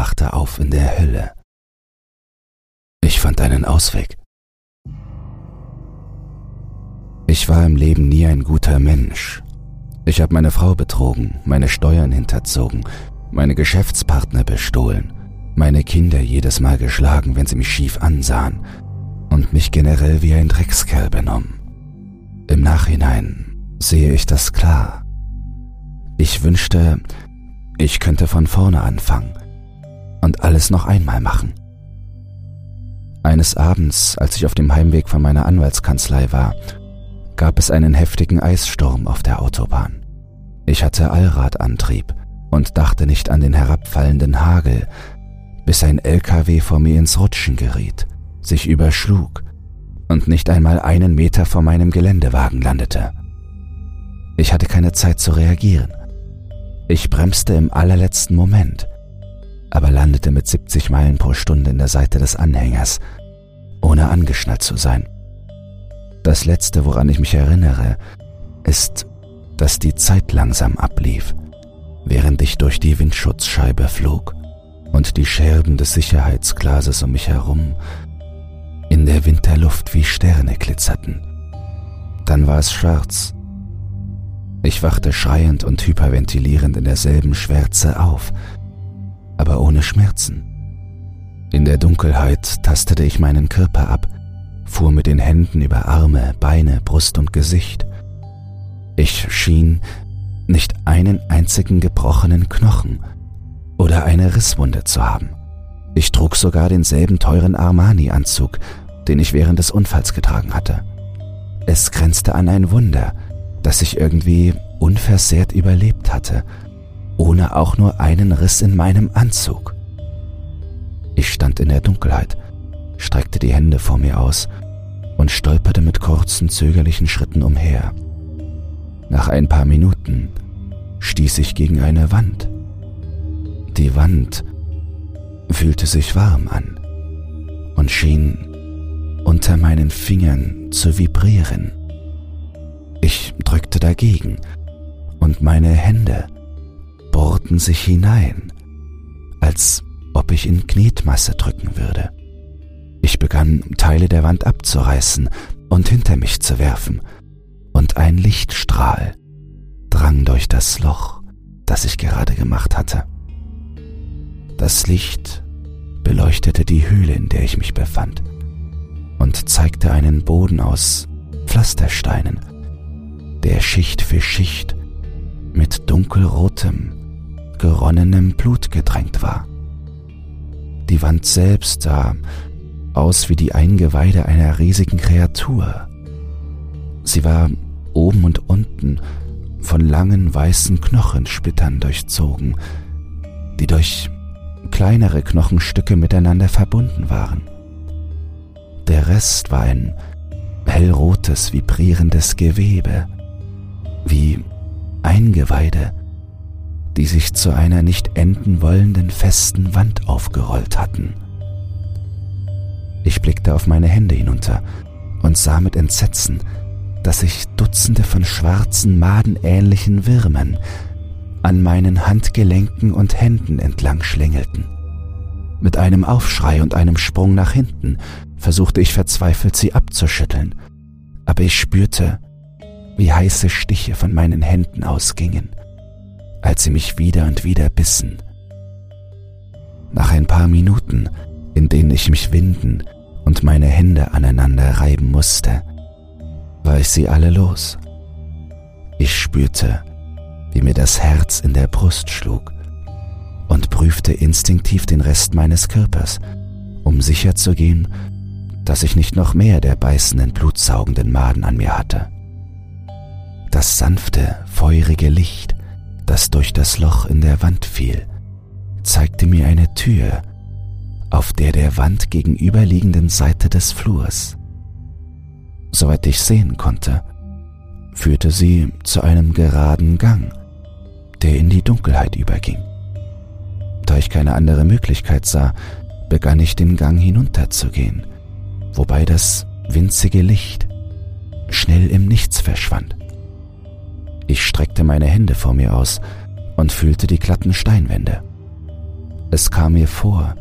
wachte auf in der Hölle. Ich fand einen Ausweg. Ich war im Leben nie ein guter Mensch. Ich habe meine Frau betrogen, meine Steuern hinterzogen, meine Geschäftspartner bestohlen, meine Kinder jedes Mal geschlagen, wenn sie mich schief ansahen und mich generell wie ein Dreckskerl benommen. Im Nachhinein sehe ich das klar. Ich wünschte, ich könnte von vorne anfangen und alles noch einmal machen. Eines Abends, als ich auf dem Heimweg von meiner Anwaltskanzlei war, gab es einen heftigen Eissturm auf der Autobahn. Ich hatte Allradantrieb und dachte nicht an den herabfallenden Hagel, bis ein LKW vor mir ins Rutschen geriet, sich überschlug und nicht einmal einen Meter vor meinem Geländewagen landete. Ich hatte keine Zeit zu reagieren. Ich bremste im allerletzten Moment, aber landete mit 70 Meilen pro Stunde in der Seite des Anhängers, ohne angeschnallt zu sein. Das Letzte, woran ich mich erinnere, ist, dass die Zeit langsam ablief, während ich durch die Windschutzscheibe flog und die Scherben des Sicherheitsglases um mich herum in der Winterluft wie Sterne glitzerten. Dann war es schwarz. Ich wachte schreiend und hyperventilierend in derselben Schwärze auf, aber ohne Schmerzen. In der Dunkelheit tastete ich meinen Körper ab, fuhr mit den Händen über Arme, Beine, Brust und Gesicht. Ich schien nicht einen einzigen gebrochenen Knochen oder eine Risswunde zu haben. Ich trug sogar denselben teuren Armani-Anzug, den ich während des Unfalls getragen hatte. Es grenzte an ein Wunder, dass ich irgendwie unversehrt überlebt hatte, ohne auch nur einen Riss in meinem Anzug. Ich stand in der Dunkelheit, streckte die Hände vor mir aus und stolperte mit kurzen, zögerlichen Schritten umher. Nach ein paar Minuten stieß ich gegen eine Wand. Die Wand fühlte sich warm an und schien unter meinen Fingern zu vibrieren. Ich drückte dagegen und meine Hände bohrten sich hinein, als ob ich in Knetmasse drücken würde. Ich begann Teile der Wand abzureißen und hinter mich zu werfen, und ein Lichtstrahl drang durch das Loch, das ich gerade gemacht hatte. Das Licht beleuchtete die Höhle, in der ich mich befand, und zeigte einen Boden aus Pflastersteinen, der Schicht für Schicht mit dunkelrotem, geronnenem Blut gedrängt war. Die Wand selbst sah aus wie die Eingeweide einer riesigen Kreatur. Sie war oben und unten von langen weißen Knochensplittern durchzogen, die durch kleinere Knochenstücke miteinander verbunden waren. Der Rest war ein hellrotes, vibrierendes Gewebe, wie Eingeweide, die sich zu einer nicht enden wollenden festen Wand aufgerollt hatten. Ich blickte auf meine Hände hinunter und sah mit Entsetzen, dass sich Dutzende von schwarzen, madenähnlichen Würmern an meinen Handgelenken und Händen entlang schlängelten. Mit einem Aufschrei und einem Sprung nach hinten versuchte ich verzweifelt, sie abzuschütteln, aber ich spürte, wie heiße Stiche von meinen Händen ausgingen, als sie mich wieder und wieder bissen. Nach ein paar Minuten, in denen ich mich winden und meine Hände aneinander reiben musste, war ich sie alle los. Ich spürte, wie mir das Herz in der Brust schlug und prüfte instinktiv den Rest meines Körpers, um sicherzugehen, dass ich nicht noch mehr der beißenden, blutsaugenden Maden an mir hatte. Das sanfte, feurige Licht, das durch das Loch in der Wand fiel, zeigte mir eine Tür auf der der Wand gegenüberliegenden Seite des Flurs. Soweit ich sehen konnte, führte sie zu einem geraden Gang, der in die Dunkelheit überging. Da ich keine andere Möglichkeit sah, begann ich den Gang hinunterzugehen, wobei das winzige Licht schnell im Nichts verschwand. Ich streckte meine Hände vor mir aus und fühlte die glatten Steinwände. Es kam mir vor,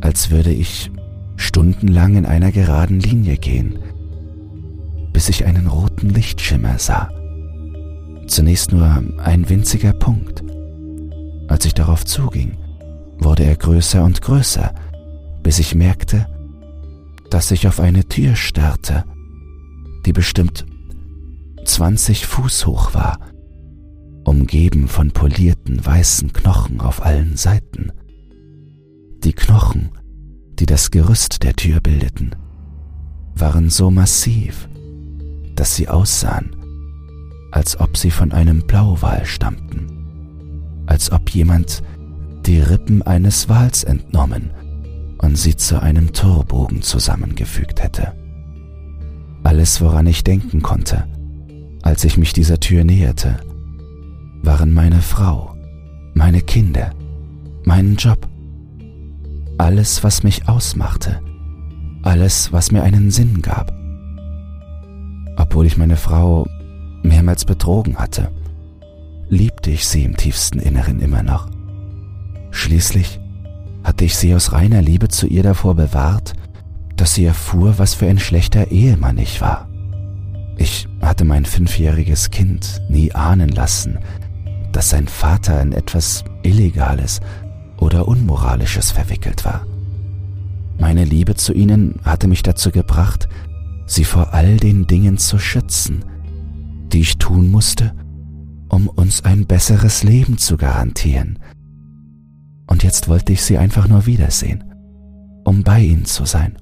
als würde ich stundenlang in einer geraden Linie gehen, bis ich einen roten Lichtschimmer sah. Zunächst nur ein winziger Punkt. Als ich darauf zuging, wurde er größer und größer, bis ich merkte, dass ich auf eine Tür starrte, die bestimmt 20 Fuß hoch war, umgeben von polierten weißen Knochen auf allen Seiten. Die Knochen, die das Gerüst der Tür bildeten, waren so massiv, dass sie aussahen, als ob sie von einem Blauwal stammten, als ob jemand die Rippen eines Wals entnommen und sie zu einem Torbogen zusammengefügt hätte. Alles, woran ich denken konnte, als ich mich dieser Tür näherte, waren meine Frau, meine Kinder, mein Job, alles, was mich ausmachte, alles, was mir einen Sinn gab. Obwohl ich meine Frau mehrmals betrogen hatte, liebte ich sie im tiefsten Inneren immer noch. Schließlich hatte ich sie aus reiner Liebe zu ihr davor bewahrt, dass sie erfuhr, was für ein schlechter Ehemann ich war. Ich hatte mein fünfjähriges Kind nie ahnen lassen, dass sein Vater in etwas Illegales oder Unmoralisches verwickelt war. Meine Liebe zu ihnen hatte mich dazu gebracht, sie vor all den Dingen zu schützen, die ich tun musste, um uns ein besseres Leben zu garantieren. Und jetzt wollte ich sie einfach nur wiedersehen, um bei ihnen zu sein.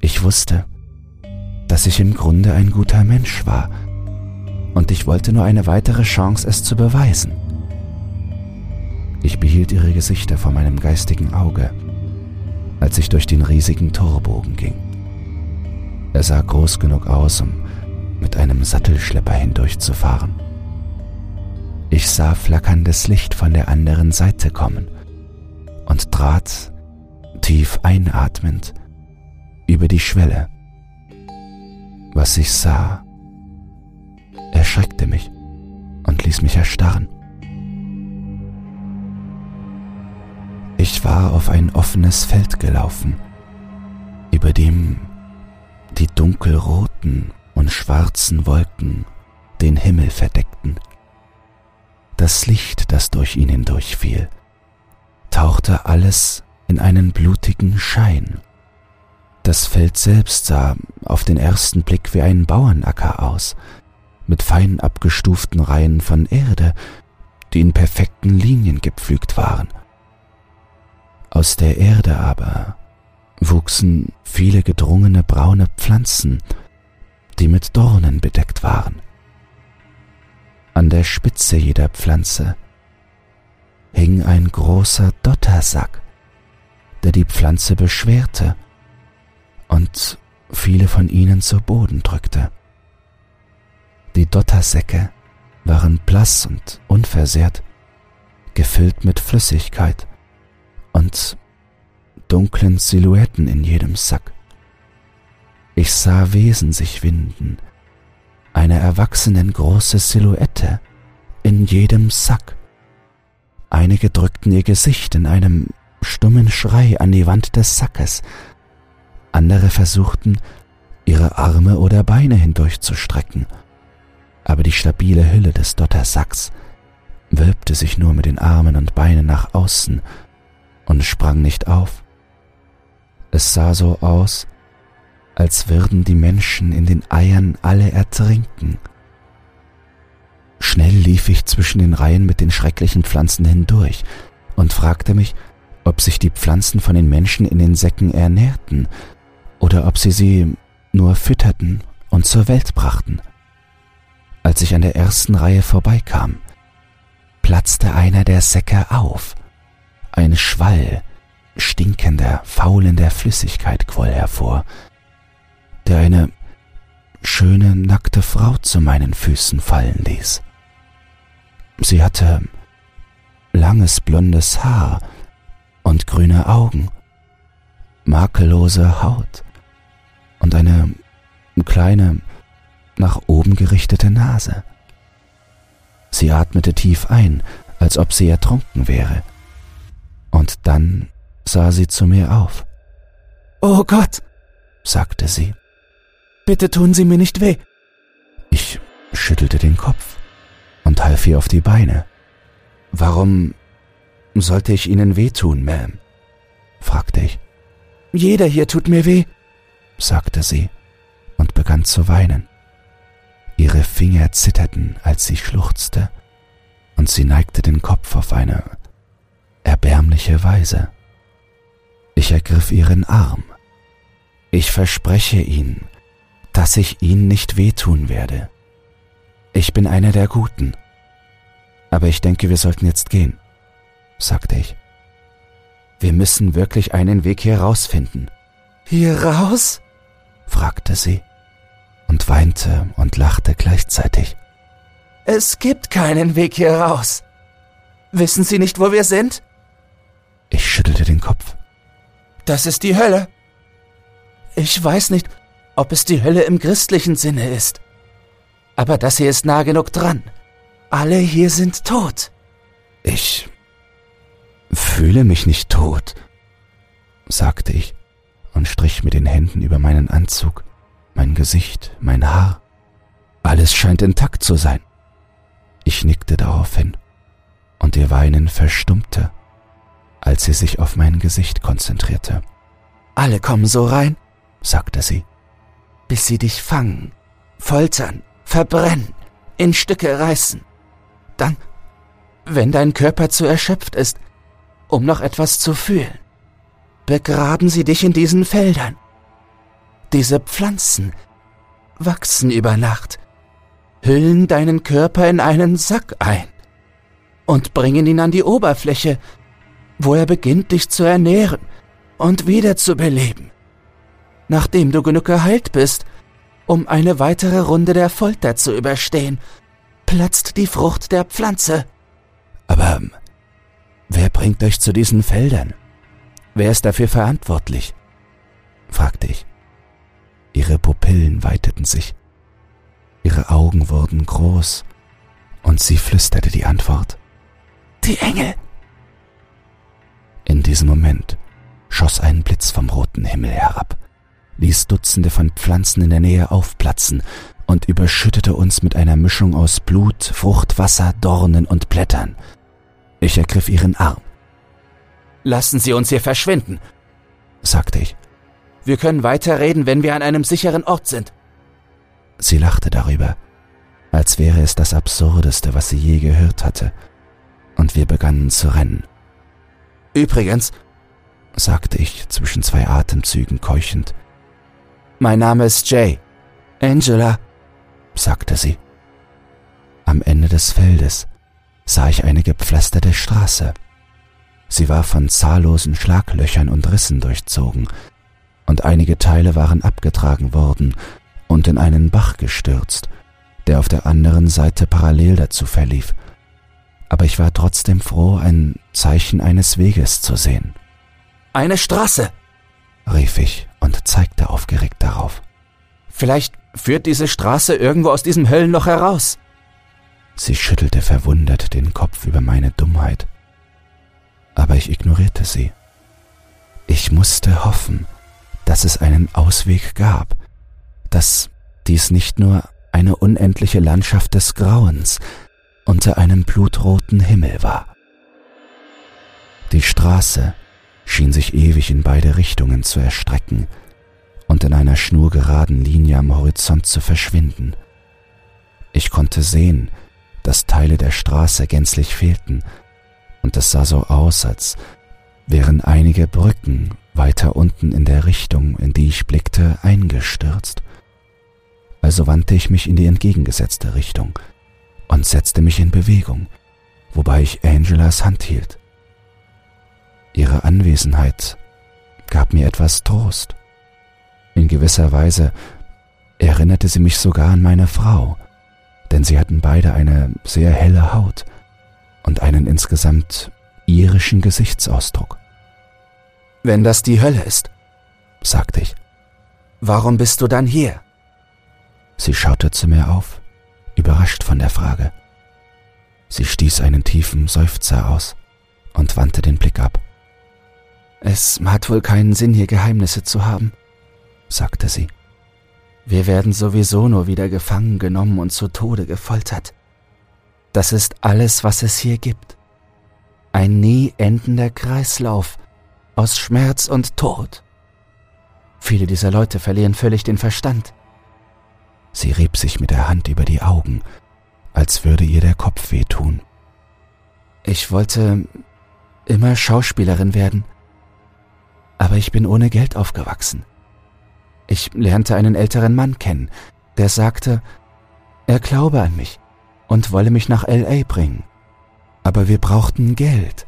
Ich wusste, dass ich im Grunde ein guter Mensch war, und ich wollte nur eine weitere Chance, es zu beweisen. Ich behielt ihre Gesichter vor meinem geistigen Auge, als ich durch den riesigen Torbogen ging. Er sah groß genug aus, um mit einem Sattelschlepper hindurchzufahren. Ich sah flackerndes Licht von der anderen Seite kommen und trat, tief einatmend, über die Schwelle. Was ich sah, erschreckte mich und ließ mich erstarren. Ich war auf ein offenes Feld gelaufen, über dem die dunkelroten und schwarzen Wolken den Himmel verdeckten. Das Licht, das durch ihn hindurchfiel, tauchte alles in einen blutigen Schein. Das Feld selbst sah auf den ersten Blick wie ein Bauernacker aus, mit fein abgestuften Reihen von Erde, die in perfekten Linien gepflügt waren. Aus der Erde aber wuchsen viele gedrungene braune Pflanzen, die mit Dornen bedeckt waren. An der Spitze jeder Pflanze hing ein großer Dottersack, der die Pflanze beschwerte und viele von ihnen zu Boden drückte. Die Dottersäcke waren blass und unversehrt, gefüllt mit Flüssigkeit und dunklen Silhouetten in jedem Sack. Ich sah Wesen sich winden, eine erwachsenen große Silhouette in jedem Sack. Einige drückten ihr Gesicht in einem stummen Schrei an die Wand des Sackes, andere versuchten, ihre Arme oder Beine hindurchzustrecken, aber die stabile Hülle des Dottersacks wölbte sich nur mit den Armen und Beinen nach außen und sprang nicht auf. Es sah so aus, als würden die Menschen in den Eiern alle ertrinken. Schnell lief ich zwischen den Reihen mit den schrecklichen Pflanzen hindurch und fragte mich, ob sich die Pflanzen von den Menschen in den Säcken ernährten oder ob sie sie nur fütterten und zur Welt brachten. Als ich an der ersten Reihe vorbeikam, platzte einer der Säcke auf. Ein Schwall stinkender, faulender Flüssigkeit quoll hervor, der eine schöne, nackte Frau zu meinen Füßen fallen ließ. Sie hatte langes blondes Haar und grüne Augen, makellose Haut und eine kleine, nach oben gerichtete Nase. Sie atmete tief ein, als ob sie ertrunken wäre, Und dann sah sie zu mir auf. Oh Gott, sagte sie. Bitte tun Sie mir nicht weh. Ich schüttelte den Kopf und half ihr auf die Beine. Warum sollte ich Ihnen wehtun, Ma'am? fragte ich. Jeder hier tut mir weh, sagte sie und begann zu weinen. Ihre Finger zitterten, als sie schluchzte, und sie neigte den Kopf auf eine erbärmliche Weise. Ich ergriff ihren Arm. Ich verspreche Ihnen, dass ich Ihnen nicht wehtun werde. Ich bin einer der Guten. Aber ich denke, wir sollten jetzt gehen, sagte ich. Wir müssen wirklich einen Weg hier rausfinden. Hier raus? Fragte sie und weinte und lachte gleichzeitig. Es gibt keinen Weg hier raus. Wissen Sie nicht, wo wir sind? Ich schüttelte den Kopf. Das ist die Hölle. Ich weiß nicht, ob es die Hölle im christlichen Sinne ist. Aber das hier ist nah genug dran. Alle hier sind tot. Ich fühle mich nicht tot, sagte ich und strich mit den Händen über meinen Anzug, mein Gesicht, mein Haar. Alles scheint intakt zu sein. Ich nickte daraufhin, und ihr Weinen verstummte, als sie sich auf mein Gesicht konzentrierte. Alle kommen so rein, sagte sie, bis sie dich fangen, foltern, verbrennen, in Stücke reißen. Dann, wenn dein Körper zu erschöpft ist, um noch etwas zu fühlen, begraben sie dich in diesen Feldern. Diese Pflanzen wachsen über Nacht, hüllen deinen Körper in einen Sack ein und bringen ihn an die Oberfläche, wo er beginnt, dich zu ernähren und wiederzubeleben. Nachdem du genug geheilt bist, um eine weitere Runde der Folter zu überstehen, platzt die Frucht der Pflanze. Aber wer bringt euch zu diesen Feldern? Wer ist dafür verantwortlich? fragte ich. Ihre Pupillen weiteten sich, ihre Augen wurden groß, und sie flüsterte die Antwort. Die Engel. In diesem Moment schoss ein Blitz vom roten Himmel herab, ließ Dutzende von Pflanzen in der Nähe aufplatzen und überschüttete uns mit einer Mischung aus Blut, Fruchtwasser, Dornen und Blättern. Ich ergriff ihren Arm. Lassen Sie uns hier verschwinden, sagte ich. Wir können weiterreden, wenn wir an einem sicheren Ort sind. Sie lachte darüber, als wäre es das Absurdeste, was sie je gehört hatte, und wir begannen zu rennen. Übrigens, sagte ich zwischen zwei Atemzügen keuchend, mein Name ist Jay. Angela, sagte sie. Am Ende des Feldes sah ich eine gepflasterte Straße. Sie war von zahllosen Schlaglöchern und Rissen durchzogen, und einige Teile waren abgetragen worden und in einen Bach gestürzt, der auf der anderen Seite parallel dazu verlief. Aber ich war trotzdem froh, ein Zeichen eines Weges zu sehen. Eine Straße, rief ich und zeigte aufgeregt darauf. Vielleicht führt diese Straße irgendwo aus diesem Höllenloch heraus. Sie schüttelte verwundert den Kopf über meine Dummheit. Aber ich ignorierte sie. Ich musste hoffen, dass es einen Ausweg gab, dass dies nicht nur eine unendliche Landschaft des Grauens unter einem blutroten Himmel war. Die Straße schien sich ewig in beide Richtungen zu erstrecken, und in einer schnurgeraden Linie am Horizont zu verschwinden. Ich konnte sehen, dass Teile der Straße gänzlich fehlten, und es sah so aus, als wären einige Brücken weiter unten in der Richtung, in die ich blickte, eingestürzt. Also wandte ich mich in die entgegengesetzte Richtung und setzte mich in Bewegung, wobei ich Angelas Hand hielt. Ihre Anwesenheit gab mir etwas Trost. In gewisser Weise erinnerte sie mich sogar an meine Frau, denn sie hatten beide eine sehr helle Haut und einen insgesamt irischen Gesichtsausdruck. Wenn das die Hölle ist, sagte ich, warum bist du dann hier? Sie schaute zu mir auf, überrascht von der Frage. Sie stieß einen tiefen Seufzer aus und wandte den Blick ab. Es hat wohl keinen Sinn, hier Geheimnisse zu haben, sagte sie. Wir werden sowieso nur wieder gefangen genommen und zu Tode gefoltert. Das ist alles, was es hier gibt. Ein nie endender Kreislauf aus Schmerz und Tod. Viele dieser Leute verlieren völlig den Verstand. Sie rieb sich mit der Hand über die Augen, als würde ihr der Kopf wehtun. Ich wollte immer Schauspielerin werden, aber ich bin ohne Geld aufgewachsen. Ich lernte einen älteren Mann kennen, der sagte, er glaube an mich und wolle mich nach LA bringen. Aber wir brauchten Geld,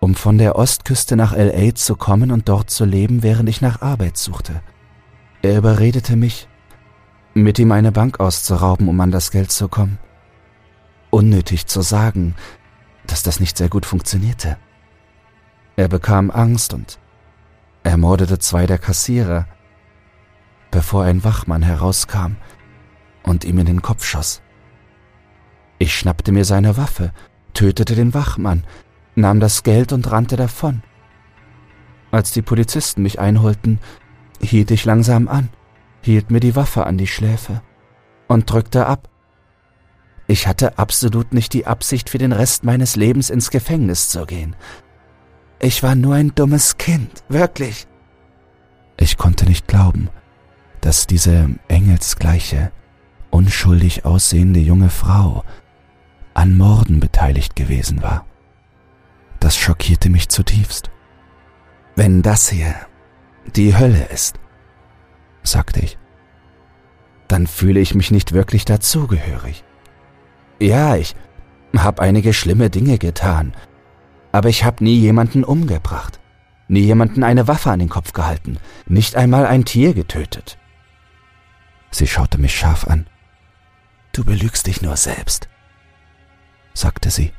um von der Ostküste nach LA zu kommen und dort zu leben, während ich nach Arbeit suchte. Er überredete mich, mit ihm eine Bank auszurauben, um an das Geld zu kommen. Unnötig zu sagen, dass das nicht sehr gut funktionierte. Er bekam Angst und ermordete zwei der Kassierer, bevor ein Wachmann herauskam und ihm in den Kopf schoss. Ich schnappte mir seine Waffe, tötete den Wachmann, nahm das Geld und rannte davon. Als die Polizisten mich einholten, hielt ich langsam an, hielt mir die Waffe an die Schläfe und drückte ab. Ich hatte absolut nicht die Absicht, für den Rest meines Lebens ins Gefängnis zu gehen. Ich war nur ein dummes Kind, wirklich. Ich konnte nicht glauben, dass diese engelsgleiche, unschuldig aussehende junge Frau an Morden beteiligt gewesen war. Das schockierte mich zutiefst. Wenn das hier die Hölle ist, sagte ich, dann fühle ich mich nicht wirklich dazugehörig. Ja, ich habe einige schlimme Dinge getan, aber ich habe nie jemanden umgebracht, nie jemanden eine Waffe an den Kopf gehalten, nicht einmal ein Tier getötet. Sie schaute mich scharf an. Du belügst dich nur selbst, sagte sie.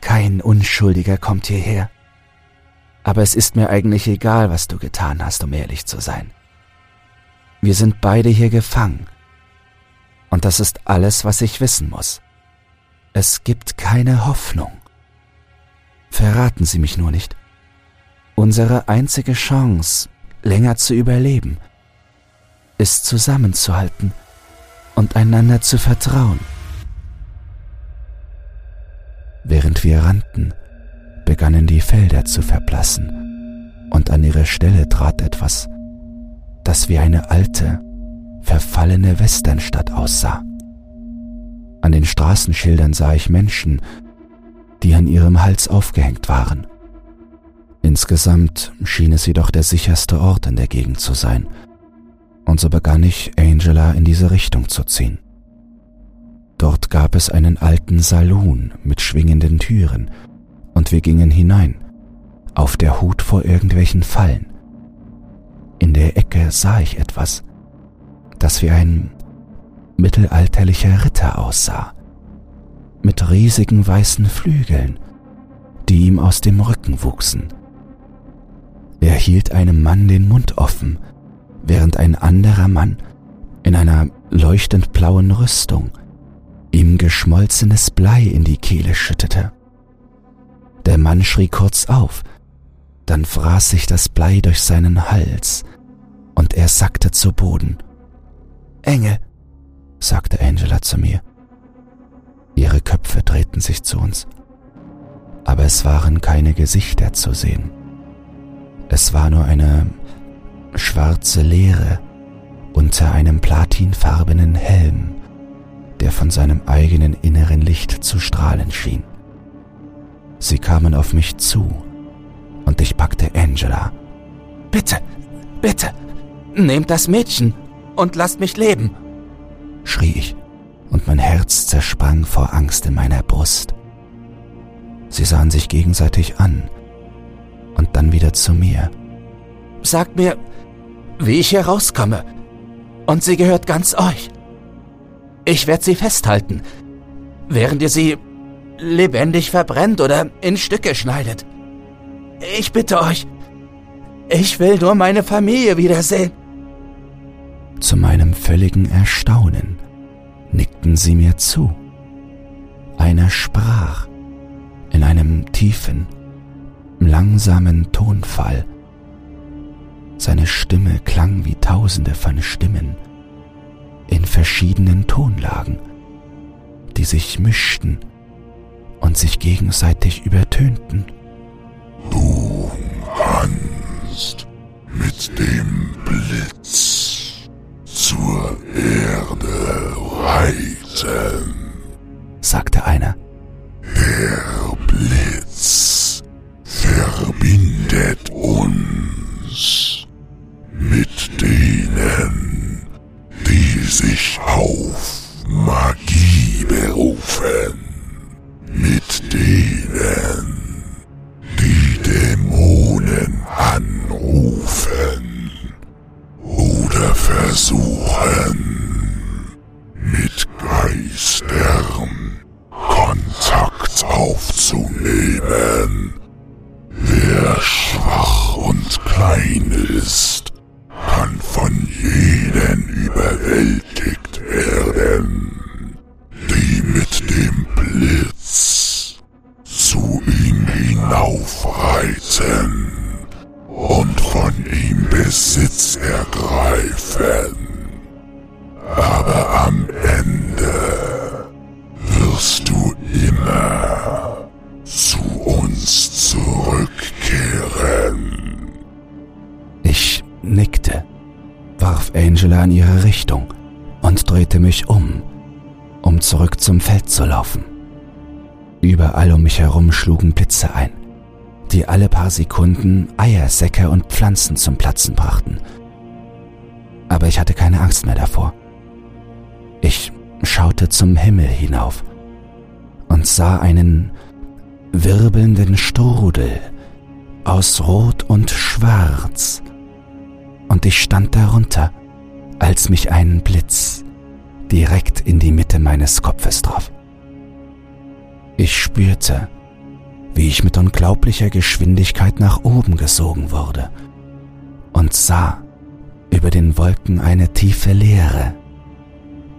Kein Unschuldiger kommt hierher. Aber es ist mir eigentlich egal, was du getan hast, um ehrlich zu sein. Wir sind beide hier gefangen. Und das ist alles, was ich wissen muss. Es gibt keine Hoffnung. Verraten Sie mich nur nicht. Unsere einzige Chance, länger zu überleben, ist zusammenzuhalten und einander zu vertrauen. Während wir rannten, begannen die Felder zu verblassen, und an ihre Stelle trat etwas, das wie eine alte, verfallene Westernstadt aussah. An den Straßenschildern sah ich Menschen, die an ihrem Hals aufgehängt waren. Insgesamt schien es jedoch der sicherste Ort in der Gegend zu sein, und so begann ich, Angela in diese Richtung zu ziehen. Dort gab es einen alten Saloon mit schwingenden Türen, und wir gingen hinein, auf der Hut vor irgendwelchen Fallen. In der Ecke sah ich etwas, das wie ein mittelalterlicher Ritter aussah mit riesigen weißen Flügeln, die ihm aus dem Rücken wuchsen. Er hielt einem Mann den Mund offen, während ein anderer Mann in einer leuchtend blauen Rüstung ihm geschmolzenes Blei in die Kehle schüttete. Der Mann schrie kurz auf, dann fraß sich das Blei durch seinen Hals und er sackte zu Boden. Engel, sagte Angela zu mir. Ihre Köpfe drehten sich zu uns, aber es waren keine Gesichter zu sehen. Es war nur eine schwarze Leere unter einem platinfarbenen Helm, der von seinem eigenen inneren Licht zu strahlen schien. Sie kamen auf mich zu und ich packte Angela. Bitte, bitte, nehmt das Mädchen und lasst mich leben, schrie ich und mein Herz zersprang vor Angst in meiner Brust. Sie sahen sich gegenseitig an und dann wieder zu mir. Sagt mir, wie ich hier rauskomme. Und sie gehört ganz euch. Ich werde sie festhalten, während ihr sie lebendig verbrennt oder in Stücke schneidet. Ich bitte euch, ich will nur meine Familie wiedersehen. Zu meinem völligen Erstaunen nickten sie mir zu. Einer sprach in einem tiefen, langsamen Tonfall. Seine Stimme klang wie tausende von Stimmen in verschiedenen Tonlagen, die sich mischten und sich gegenseitig übertönten. Du kannst mit dem Blitz zur Erde reiten, sagte einer. Hinaufreiten und von ihm Besitz ergreifen. Aber am Ende wirst du immer zu uns zurückkehren. Ich nickte, warf Angela in ihre Richtung und drehte mich um, um zurück zum Feld zu laufen. Überall um mich herum schlugen Blitze ein, die alle paar Sekunden Eiersäcke und Pflanzen zum Platzen brachten. Aber ich hatte keine Angst mehr davor. Ich schaute zum Himmel hinauf und sah einen wirbelnden Strudel aus Rot und Schwarz, und ich stand darunter, als mich ein Blitz direkt in die Mitte meines Kopfes traf. Ich spürte, wie ich mit unglaublicher Geschwindigkeit nach oben gesogen wurde und sah über den Wolken eine tiefe Leere.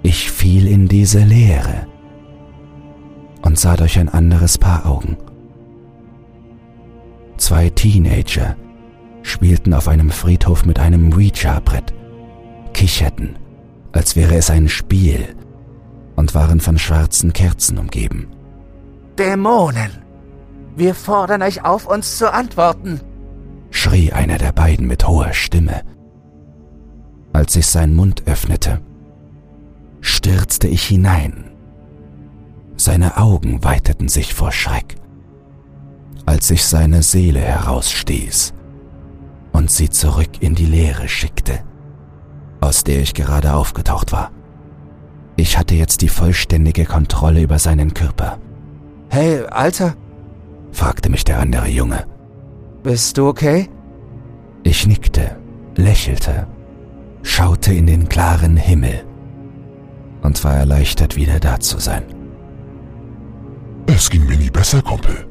Ich fiel in diese Leere und sah durch ein anderes Paar Augen. Zwei Teenager spielten auf einem Friedhof mit einem Ouija-Brett, kicherten, als wäre es ein Spiel, und waren von schwarzen Kerzen umgeben. Dämonen! Wir fordern euch auf, uns zu antworten! schrie einer der beiden mit hoher Stimme. Als sich sein Mund öffnete, stürzte ich hinein. Seine Augen weiteten sich vor Schreck, als ich seine Seele herausstieß und sie zurück in die Leere schickte, aus der ich gerade aufgetaucht war. Ich hatte jetzt die vollständige Kontrolle über seinen Körper. Hey, Alter, fragte mich der andere Junge. bist du okay? Ich nickte, lächelte, schaute in den klaren Himmel und war erleichtert, wieder da zu sein. Es ging mir nie besser, Kumpel.